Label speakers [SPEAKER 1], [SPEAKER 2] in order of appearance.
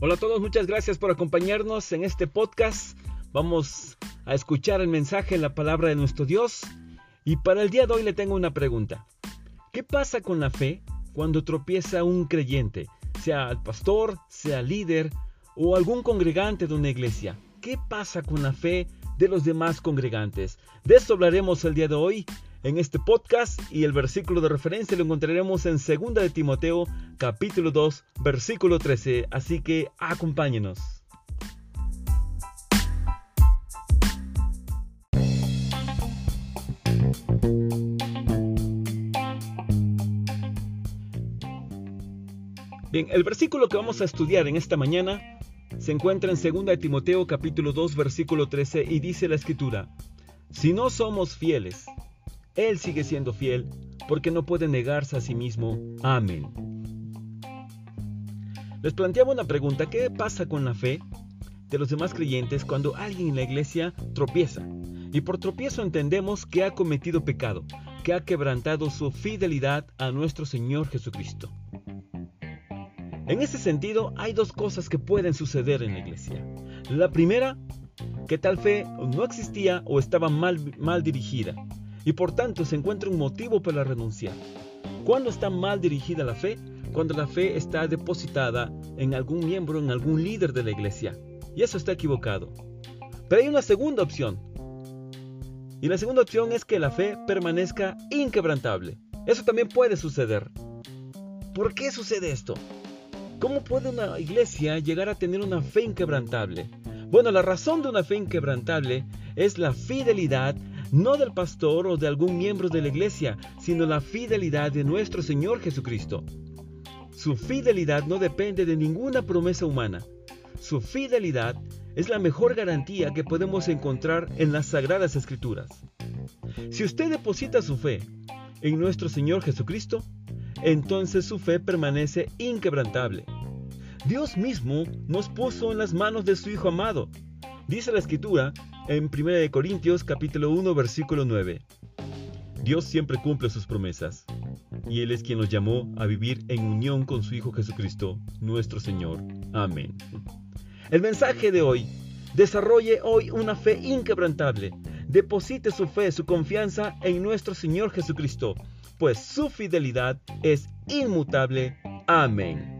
[SPEAKER 1] Hola a todos, muchas gracias por acompañarnos en este podcast. Vamos a escuchar el mensaje en la palabra de nuestro Dios. Y para el día de hoy le tengo una pregunta. ¿Qué pasa con la fe cuando tropieza un creyente, sea el pastor, sea líder o algún congregante de una iglesia? ¿Qué pasa con la fe de los demás congregantes? De esto hablaremos el día de hoy en este podcast y el versículo de referencia lo encontraremos en 2 de Timoteo capítulo 2 versículo 13, así que acompáñenos. Bien, el versículo que vamos a estudiar en esta mañana se encuentra en 2 de Timoteo capítulo 2 versículo 13 y dice la escritura, si no somos fieles, él sigue siendo fiel porque no puede negarse a sí mismo. Amén. Les planteaba una pregunta, ¿qué pasa con la fe de los demás creyentes cuando alguien en la iglesia tropieza? Y por tropiezo entendemos que ha cometido pecado, que ha quebrantado su fidelidad a nuestro Señor Jesucristo. En ese sentido, hay dos cosas que pueden suceder en la iglesia. La primera, que tal fe no existía o estaba mal, mal dirigida y por tanto se encuentra un motivo para renunciar. ¿Cuándo está mal dirigida la fe? Cuando la fe está depositada en algún miembro, en algún líder de la iglesia. Y eso está equivocado. Pero hay una segunda opción. Y la segunda opción es que la fe permanezca inquebrantable. Eso también puede suceder. ¿Por qué sucede esto? ¿Cómo puede una iglesia llegar a tener una fe inquebrantable? Bueno, la razón de una fe inquebrantable es la fidelidad no del pastor o de algún miembro de la iglesia, sino la fidelidad de nuestro Señor Jesucristo. Su fidelidad no depende de ninguna promesa humana. Su fidelidad es la mejor garantía que podemos encontrar en las Sagradas Escrituras. Si usted deposita su fe en nuestro Señor Jesucristo, entonces su fe permanece inquebrantable. Dios mismo nos puso en las manos de su Hijo amado. Dice la Escritura en 1 Corintios capítulo 1 versículo 9. Dios siempre cumple sus promesas, y Él es quien nos llamó a vivir en unión con su Hijo Jesucristo, nuestro Señor. Amén. El mensaje de hoy, desarrolle hoy una fe inquebrantable. Deposite su fe, su confianza en nuestro Señor Jesucristo, pues su fidelidad es inmutable. Amén.